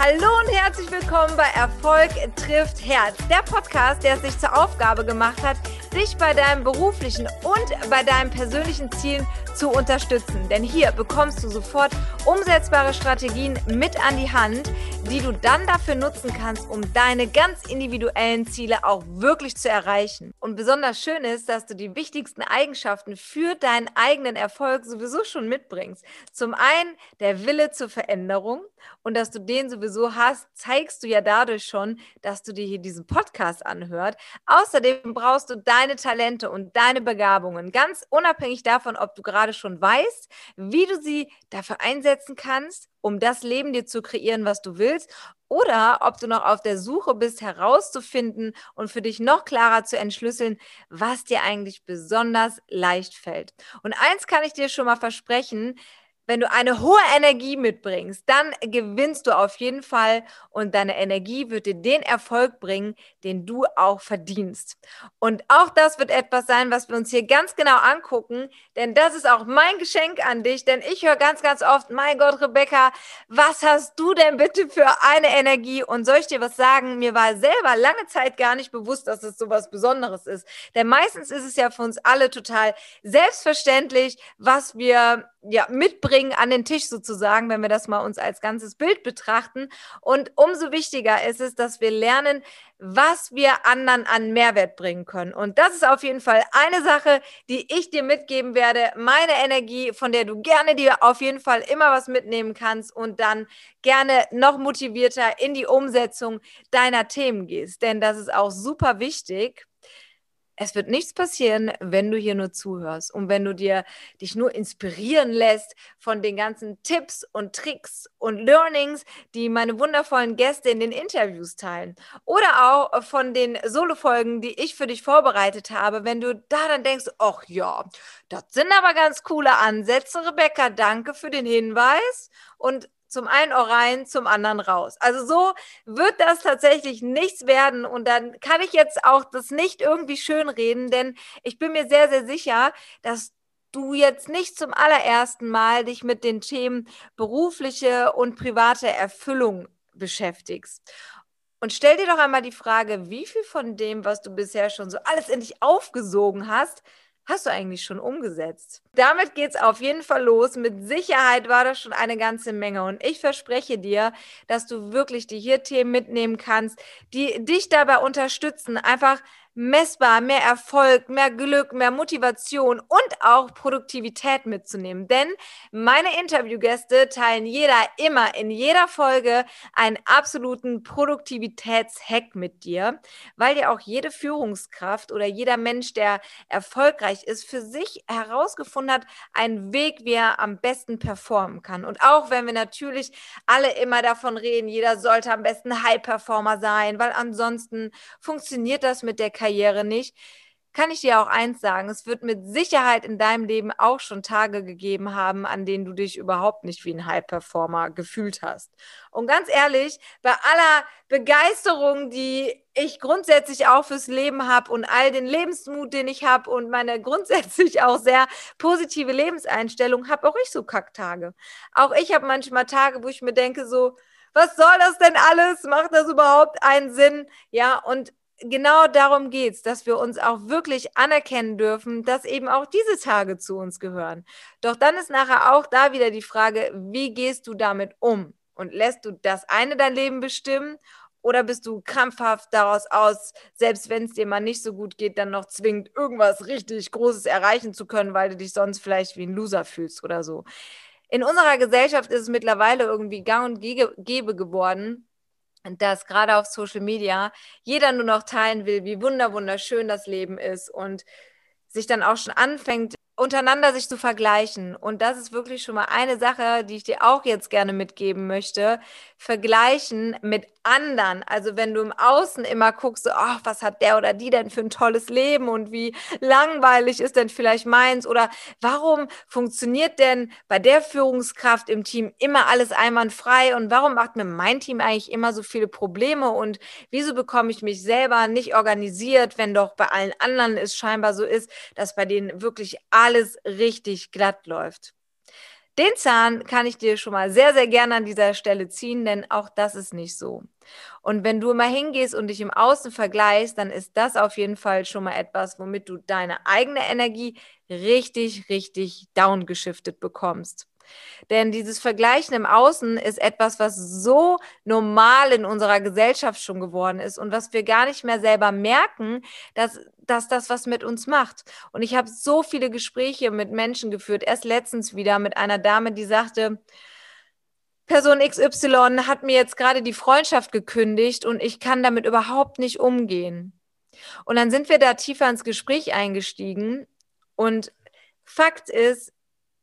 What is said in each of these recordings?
Hallo und herzlich willkommen bei Erfolg trifft Herz, der Podcast, der es sich zur Aufgabe gemacht hat, dich bei deinem beruflichen und bei deinen persönlichen Zielen zu unterstützen. Denn hier bekommst du sofort umsetzbare Strategien mit an die Hand, die du dann dafür nutzen kannst, um deine ganz individuellen Ziele auch wirklich zu erreichen. Und besonders schön ist, dass du die wichtigsten Eigenschaften für deinen eigenen Erfolg sowieso schon mitbringst. Zum einen der Wille zur Veränderung und dass du den sowieso hast, zeigst du ja dadurch schon, dass du dir hier diesen Podcast anhört. Außerdem brauchst du deine Talente und deine Begabungen, ganz unabhängig davon, ob du gerade schon weißt, wie du sie dafür einsetzen kannst, um das Leben dir zu kreieren, was du willst, oder ob du noch auf der Suche bist, herauszufinden und für dich noch klarer zu entschlüsseln, was dir eigentlich besonders leicht fällt. Und eins kann ich dir schon mal versprechen, wenn du eine hohe Energie mitbringst, dann gewinnst du auf jeden Fall und deine Energie wird dir den Erfolg bringen, den du auch verdienst. Und auch das wird etwas sein, was wir uns hier ganz genau angucken, denn das ist auch mein Geschenk an dich, denn ich höre ganz, ganz oft, mein Gott, Rebecca, was hast du denn bitte für eine Energie? Und soll ich dir was sagen? Mir war selber lange Zeit gar nicht bewusst, dass es so was Besonderes ist. Denn meistens ist es ja für uns alle total selbstverständlich, was wir ja, mitbringen an den Tisch sozusagen, wenn wir das mal uns als ganzes Bild betrachten. Und umso wichtiger ist es, dass wir lernen, was wir anderen an Mehrwert bringen können. Und das ist auf jeden Fall eine Sache, die ich dir mitgeben werde. Meine Energie, von der du gerne dir auf jeden Fall immer was mitnehmen kannst und dann gerne noch motivierter in die Umsetzung deiner Themen gehst. Denn das ist auch super wichtig es wird nichts passieren, wenn du hier nur zuhörst und wenn du dir dich nur inspirieren lässt von den ganzen Tipps und Tricks und Learnings, die meine wundervollen Gäste in den Interviews teilen oder auch von den Solo-Folgen, die ich für dich vorbereitet habe. Wenn du da dann denkst, ach ja, das sind aber ganz coole Ansätze, Rebecca, danke für den Hinweis und zum einen auch rein, zum anderen raus. Also so wird das tatsächlich nichts werden und dann kann ich jetzt auch das nicht irgendwie schönreden, denn ich bin mir sehr, sehr sicher, dass du jetzt nicht zum allerersten Mal dich mit den Themen berufliche und private Erfüllung beschäftigst. Und stell dir doch einmal die Frage, wie viel von dem, was du bisher schon so alles in dich aufgesogen hast, hast du eigentlich schon umgesetzt? Damit geht es auf jeden Fall los. Mit Sicherheit war das schon eine ganze Menge. Und ich verspreche dir, dass du wirklich die hier Themen mitnehmen kannst, die dich dabei unterstützen, einfach messbar mehr Erfolg, mehr Glück, mehr Motivation und auch Produktivität mitzunehmen. Denn meine Interviewgäste teilen jeder immer in jeder Folge einen absoluten Produktivitätshack mit dir, weil ja auch jede Führungskraft oder jeder Mensch, der erfolgreich ist, für sich herausgefunden hat, einen Weg, wie er am besten performen kann. Und auch wenn wir natürlich alle immer davon reden, jeder sollte am besten High-Performer sein, weil ansonsten funktioniert das mit der Karriere Karriere nicht, kann ich dir auch eins sagen, es wird mit Sicherheit in deinem Leben auch schon Tage gegeben haben, an denen du dich überhaupt nicht wie ein High-Performer gefühlt hast. Und ganz ehrlich, bei aller Begeisterung, die ich grundsätzlich auch fürs Leben habe und all den Lebensmut, den ich habe und meine grundsätzlich auch sehr positive Lebenseinstellung, habe auch ich so Kacktage. Auch ich habe manchmal Tage, wo ich mir denke so, was soll das denn alles? Macht das überhaupt einen Sinn? Ja, und genau darum geht es, dass wir uns auch wirklich anerkennen dürfen, dass eben auch diese Tage zu uns gehören. Doch dann ist nachher auch da wieder die Frage, wie gehst du damit um? Und lässt du das eine dein Leben bestimmen oder bist du krampfhaft daraus aus, selbst wenn es dir mal nicht so gut geht, dann noch zwingend irgendwas richtig Großes erreichen zu können, weil du dich sonst vielleicht wie ein Loser fühlst oder so? In unserer Gesellschaft ist es mittlerweile irgendwie gang und gäbe geworden, dass gerade auf Social Media jeder nur noch teilen will, wie wunder wunderschön das Leben ist und sich dann auch schon anfängt, untereinander sich zu vergleichen. Und das ist wirklich schon mal eine Sache, die ich dir auch jetzt gerne mitgeben möchte. Vergleichen mit anderen. Also wenn du im Außen immer guckst, so, ach, was hat der oder die denn für ein tolles Leben und wie langweilig ist denn vielleicht meins oder warum funktioniert denn bei der Führungskraft im Team immer alles einwandfrei und warum macht mir mein Team eigentlich immer so viele Probleme und wieso bekomme ich mich selber nicht organisiert, wenn doch bei allen anderen es scheinbar so ist, dass bei denen wirklich alles richtig glatt läuft Den Zahn kann ich dir schon mal sehr, sehr gerne an dieser Stelle ziehen, denn auch das ist nicht so. Und wenn du mal hingehst und dich im Außen vergleichst, dann ist das auf jeden Fall schon mal etwas, womit du deine eigene Energie richtig, richtig downgeschiftet bekommst. Denn dieses Vergleichen im Außen ist etwas, was so normal in unserer Gesellschaft schon geworden ist und was wir gar nicht mehr selber merken, dass, dass das was mit uns macht. Und ich habe so viele Gespräche mit Menschen geführt, erst letztens wieder mit einer Dame, die sagte, Person XY hat mir jetzt gerade die Freundschaft gekündigt und ich kann damit überhaupt nicht umgehen. Und dann sind wir da tiefer ins Gespräch eingestiegen und Fakt ist,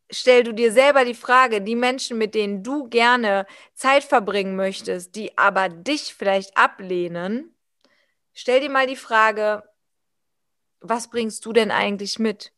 stell du dir selber die Frage, die Menschen, mit denen du gerne Zeit verbringen möchtest, die aber dich vielleicht ablehnen, stell dir mal die Frage, was bringst du denn eigentlich mit?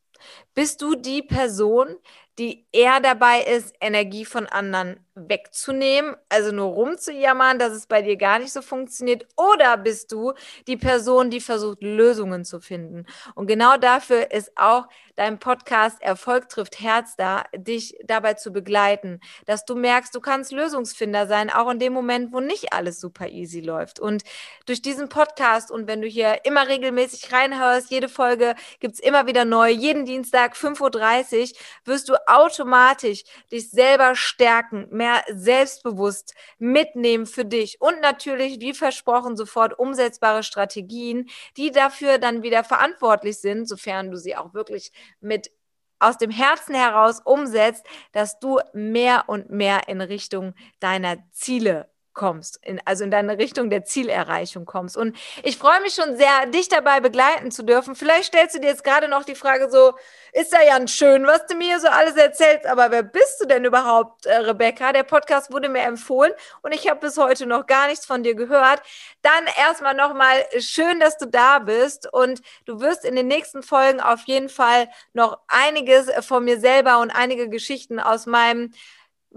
Bist du die Person, die eher dabei ist, Energie von anderen wegzunehmen, also nur rumzujammern, dass es bei dir gar nicht so funktioniert? Oder bist du die Person, die versucht, Lösungen zu finden? Und genau dafür ist auch dein Podcast Erfolg trifft Herz da, dich dabei zu begleiten, dass du merkst, du kannst Lösungsfinder sein, auch in dem Moment, wo nicht alles super easy läuft. Und durch diesen Podcast und wenn du hier immer regelmäßig reinhörst, jede Folge gibt es immer wieder neu, jeden Dienstag 5.30 Uhr, wirst du automatisch dich selber stärken, mehr selbstbewusst mitnehmen für dich und natürlich, wie versprochen, sofort umsetzbare Strategien, die dafür dann wieder verantwortlich sind, sofern du sie auch wirklich mit aus dem Herzen heraus umsetzt, dass du mehr und mehr in Richtung deiner Ziele kommst, in, also in deine Richtung der Zielerreichung kommst. Und ich freue mich schon sehr, dich dabei begleiten zu dürfen. Vielleicht stellst du dir jetzt gerade noch die Frage so, ist ja ganz schön, was du mir so alles erzählst, aber wer bist du denn überhaupt, äh, Rebecca? Der Podcast wurde mir empfohlen und ich habe bis heute noch gar nichts von dir gehört. Dann erstmal nochmal schön, dass du da bist und du wirst in den nächsten Folgen auf jeden Fall noch einiges von mir selber und einige Geschichten aus meinem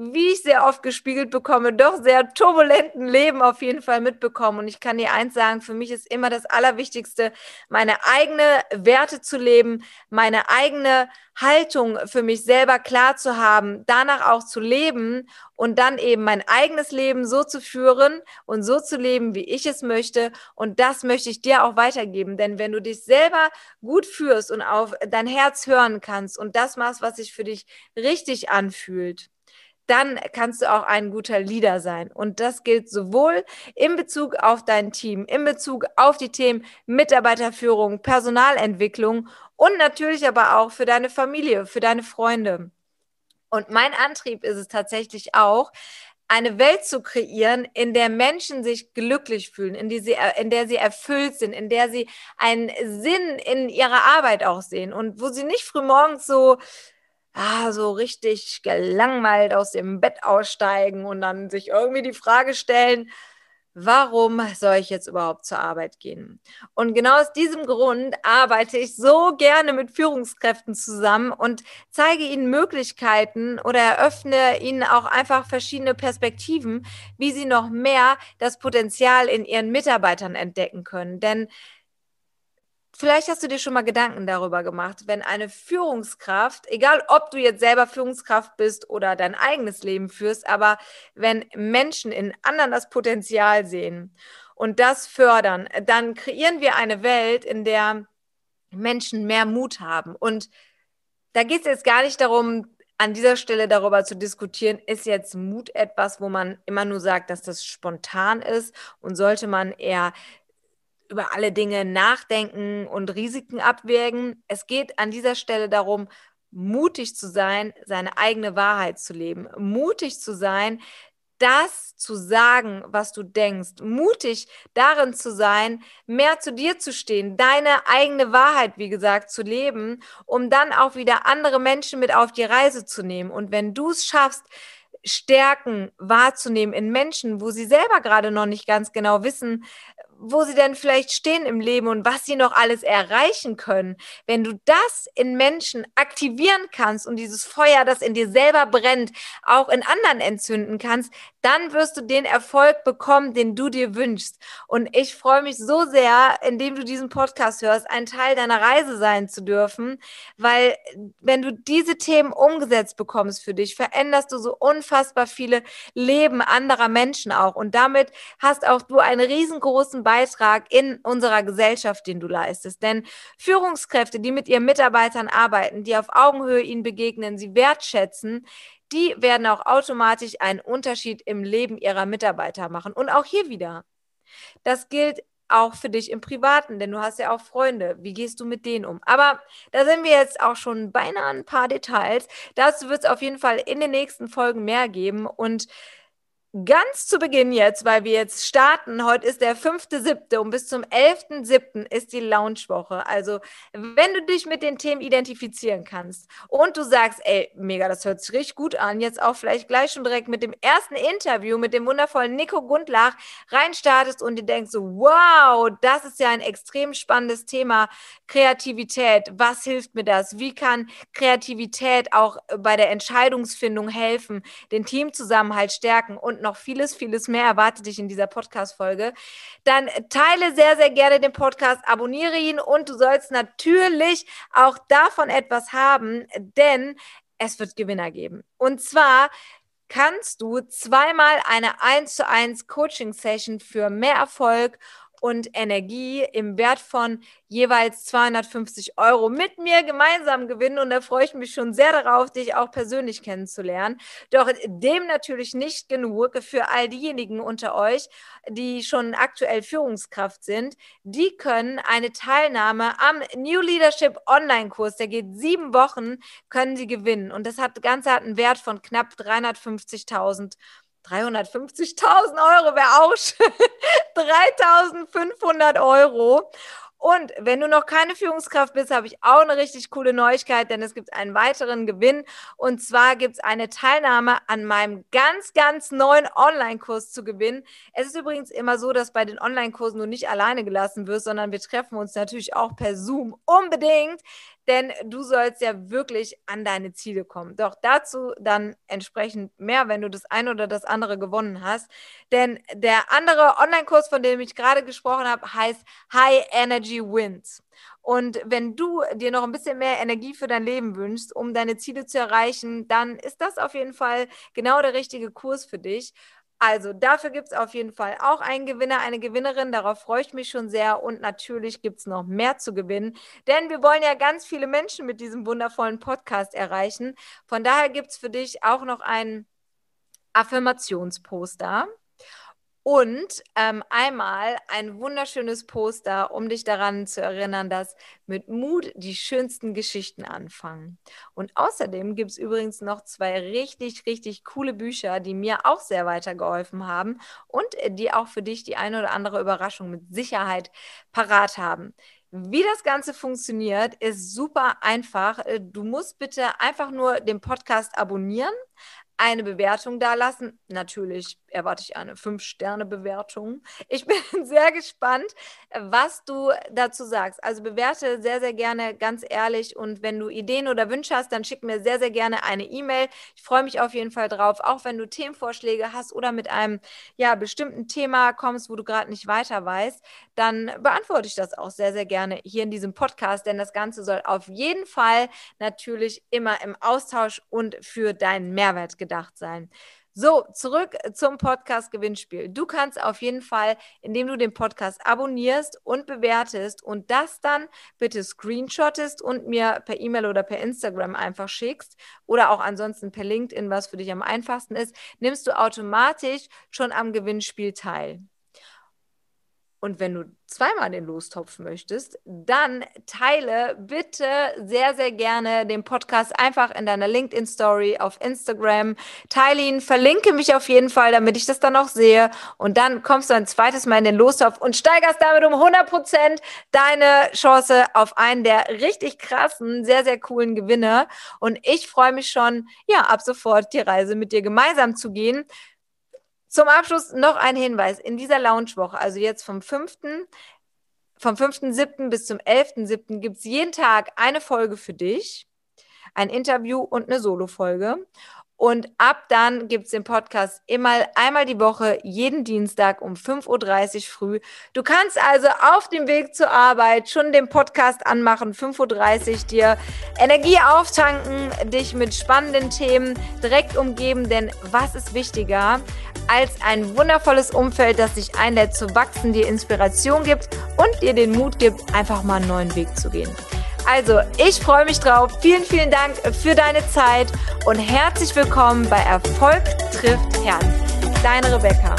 wie ich sehr oft gespiegelt bekomme, doch sehr turbulenten Leben auf jeden Fall mitbekommen. Und ich kann dir eins sagen, für mich ist immer das Allerwichtigste, meine eigene Werte zu leben, meine eigene Haltung für mich selber klar zu haben, danach auch zu leben und dann eben mein eigenes Leben so zu führen und so zu leben, wie ich es möchte. Und das möchte ich dir auch weitergeben. Denn wenn du dich selber gut führst und auf dein Herz hören kannst und das machst, was sich für dich richtig anfühlt, dann kannst du auch ein guter Leader sein. Und das gilt sowohl in Bezug auf dein Team, in Bezug auf die Themen Mitarbeiterführung, Personalentwicklung und natürlich aber auch für deine Familie, für deine Freunde. Und mein Antrieb ist es tatsächlich auch, eine Welt zu kreieren, in der Menschen sich glücklich fühlen, in, die sie, in der sie erfüllt sind, in der sie einen Sinn in ihrer Arbeit auch sehen und wo sie nicht frühmorgens so ah, so richtig gelangweilt aus dem Bett aussteigen und dann sich irgendwie die Frage stellen, warum soll ich jetzt überhaupt zur Arbeit gehen? Und genau aus diesem Grund arbeite ich so gerne mit Führungskräften zusammen und zeige ihnen Möglichkeiten oder eröffne ihnen auch einfach verschiedene Perspektiven, wie sie noch mehr das Potenzial in ihren Mitarbeitern entdecken können. Denn Vielleicht hast du dir schon mal Gedanken darüber gemacht, wenn eine Führungskraft, egal ob du jetzt selber Führungskraft bist oder dein eigenes Leben führst, aber wenn Menschen in anderen das Potenzial sehen und das fördern, dann kreieren wir eine Welt, in der Menschen mehr Mut haben. Und da geht es jetzt gar nicht darum, an dieser Stelle darüber zu diskutieren, ist jetzt Mut etwas, wo man immer nur sagt, dass das spontan ist und sollte man eher über alle Dinge nachdenken und Risiken abwägen. Es geht an dieser Stelle darum, mutig zu sein, seine eigene Wahrheit zu leben, mutig zu sein, das zu sagen, was du denkst, mutig darin zu sein, mehr zu dir zu stehen, deine eigene Wahrheit, wie gesagt, zu leben, um dann auch wieder andere Menschen mit auf die Reise zu nehmen. Und wenn du es schaffst, Stärken wahrzunehmen in Menschen, wo sie selber gerade noch nicht ganz genau wissen, wo sie denn vielleicht stehen im Leben und was sie noch alles erreichen können. Wenn du das in Menschen aktivieren kannst und dieses Feuer, das in dir selber brennt, auch in anderen entzünden kannst, dann wirst du den Erfolg bekommen, den du dir wünschst. Und ich freue mich so sehr, indem du diesen Podcast hörst, ein Teil deiner Reise sein zu dürfen, weil wenn du diese Themen umgesetzt bekommst für dich, veränderst du so unfassbar viele Leben anderer Menschen auch. Und damit hast auch du einen riesengroßen Beitrag in unserer Gesellschaft, den du leistest. Denn Führungskräfte, die mit ihren Mitarbeitern arbeiten, die auf Augenhöhe ihnen begegnen, sie wertschätzen, die werden auch automatisch einen Unterschied im Leben ihrer Mitarbeiter machen. Und auch hier wieder. Das gilt auch für dich im Privaten, denn du hast ja auch Freunde. Wie gehst du mit denen um? Aber da sind wir jetzt auch schon beinahe ein paar Details. Dazu wird es auf jeden Fall in den nächsten Folgen mehr geben. Und Ganz zu Beginn jetzt, weil wir jetzt starten, heute ist der 5.7. und bis zum 11.7. ist die Launchwoche. Also, wenn du dich mit den Themen identifizieren kannst und du sagst, ey, mega, das hört sich richtig gut an, jetzt auch vielleicht gleich schon direkt mit dem ersten Interview mit dem wundervollen Nico Gundlach reinstartest und dir denkst wow, das ist ja ein extrem spannendes Thema, Kreativität. Was hilft mir das? Wie kann Kreativität auch bei der Entscheidungsfindung helfen, den Teamzusammenhalt stärken und noch vieles, vieles mehr erwartet dich in dieser Podcast-Folge, dann teile sehr, sehr gerne den Podcast, abonniere ihn und du sollst natürlich auch davon etwas haben, denn es wird Gewinner geben. Und zwar kannst du zweimal eine 1 zu 1 Coaching Session für mehr Erfolg und Energie im Wert von jeweils 250 Euro mit mir gemeinsam gewinnen. Und da freue ich mich schon sehr darauf, dich auch persönlich kennenzulernen. Doch dem natürlich nicht genug für all diejenigen unter euch, die schon aktuell Führungskraft sind. Die können eine Teilnahme am New Leadership Online-Kurs, der geht sieben Wochen, können sie gewinnen. Und das hat, Ganze hat einen Wert von knapp 350.000 Euro. 350.000 Euro wäre auch schön. 3.500 Euro. Und wenn du noch keine Führungskraft bist, habe ich auch eine richtig coole Neuigkeit, denn es gibt einen weiteren Gewinn. Und zwar gibt es eine Teilnahme an meinem ganz, ganz neuen Online-Kurs zu gewinnen. Es ist übrigens immer so, dass bei den Online-Kursen du nicht alleine gelassen wirst, sondern wir treffen uns natürlich auch per Zoom unbedingt denn du sollst ja wirklich an deine Ziele kommen. Doch dazu dann entsprechend mehr, wenn du das eine oder das andere gewonnen hast. Denn der andere Online-Kurs, von dem ich gerade gesprochen habe, heißt High Energy Wins. Und wenn du dir noch ein bisschen mehr Energie für dein Leben wünschst, um deine Ziele zu erreichen, dann ist das auf jeden Fall genau der richtige Kurs für dich. Also dafür gibt es auf jeden Fall auch einen Gewinner, eine Gewinnerin. Darauf freue ich mich schon sehr. Und natürlich gibt es noch mehr zu gewinnen, denn wir wollen ja ganz viele Menschen mit diesem wundervollen Podcast erreichen. Von daher gibt es für dich auch noch ein Affirmationsposter und ähm, einmal ein wunderschönes Poster, um dich daran zu erinnern, dass mit Mut die schönsten Geschichten anfangen. Und außerdem gibt es übrigens noch zwei richtig, richtig coole Bücher, die mir auch sehr weitergeholfen haben und äh, die auch für dich die eine oder andere Überraschung mit Sicherheit parat haben. Wie das Ganze funktioniert, ist super einfach. Äh, du musst bitte einfach nur den Podcast abonnieren, eine Bewertung dalassen. Natürlich erwarte ich eine 5-Sterne-Bewertung. Ich bin sehr gespannt, was du dazu sagst. Also bewerte sehr, sehr gerne ganz ehrlich und wenn du Ideen oder Wünsche hast, dann schick mir sehr, sehr gerne eine E-Mail. Ich freue mich auf jeden Fall drauf, auch wenn du Themenvorschläge hast oder mit einem ja, bestimmten Thema kommst, wo du gerade nicht weiter weißt, dann beantworte ich das auch sehr, sehr gerne hier in diesem Podcast, denn das Ganze soll auf jeden Fall natürlich immer im Austausch und für deinen Mehrwert gedacht gedacht sein. So, zurück zum Podcast-Gewinnspiel. Du kannst auf jeden Fall, indem du den Podcast abonnierst und bewertest und das dann bitte screenshottest und mir per E-Mail oder per Instagram einfach schickst oder auch ansonsten per LinkedIn, was für dich am einfachsten ist, nimmst du automatisch schon am Gewinnspiel teil. Und wenn du zweimal den Lostopf möchtest, dann teile bitte sehr, sehr gerne den Podcast einfach in deiner LinkedIn-Story auf Instagram. Teile ihn, verlinke mich auf jeden Fall, damit ich das dann auch sehe. Und dann kommst du ein zweites Mal in den Lostopf und steigerst damit um 100 Prozent deine Chance auf einen der richtig krassen, sehr, sehr coolen Gewinne. Und ich freue mich schon, ja, ab sofort die Reise mit dir gemeinsam zu gehen Zum Abschluss noch ein Hinweis. In dieser Launchwoche, also jetzt vom 5. Vom 5.7. bis zum 11.7. gibt es jeden Tag eine Folge für dich, ein Interview und eine Solo-Folge. Und ab dann gibt es den Podcast immer einmal die Woche, jeden Dienstag um 5.30 Uhr früh. Du kannst also auf dem Weg zur Arbeit schon den Podcast anmachen, 5.30 Uhr, dir Energie auftanken, dich mit spannenden Themen direkt umgeben. Denn was ist wichtiger als ein wundervolles Umfeld, das dich einlädt zu wachsen, dir Inspiration gibt und dir den Mut gibt, einfach mal einen neuen Weg zu gehen? Also, ich freue mich drauf. Vielen, vielen Dank für deine Zeit und herzlich willkommen bei Erfolg trifft Herz. Deine Rebecca.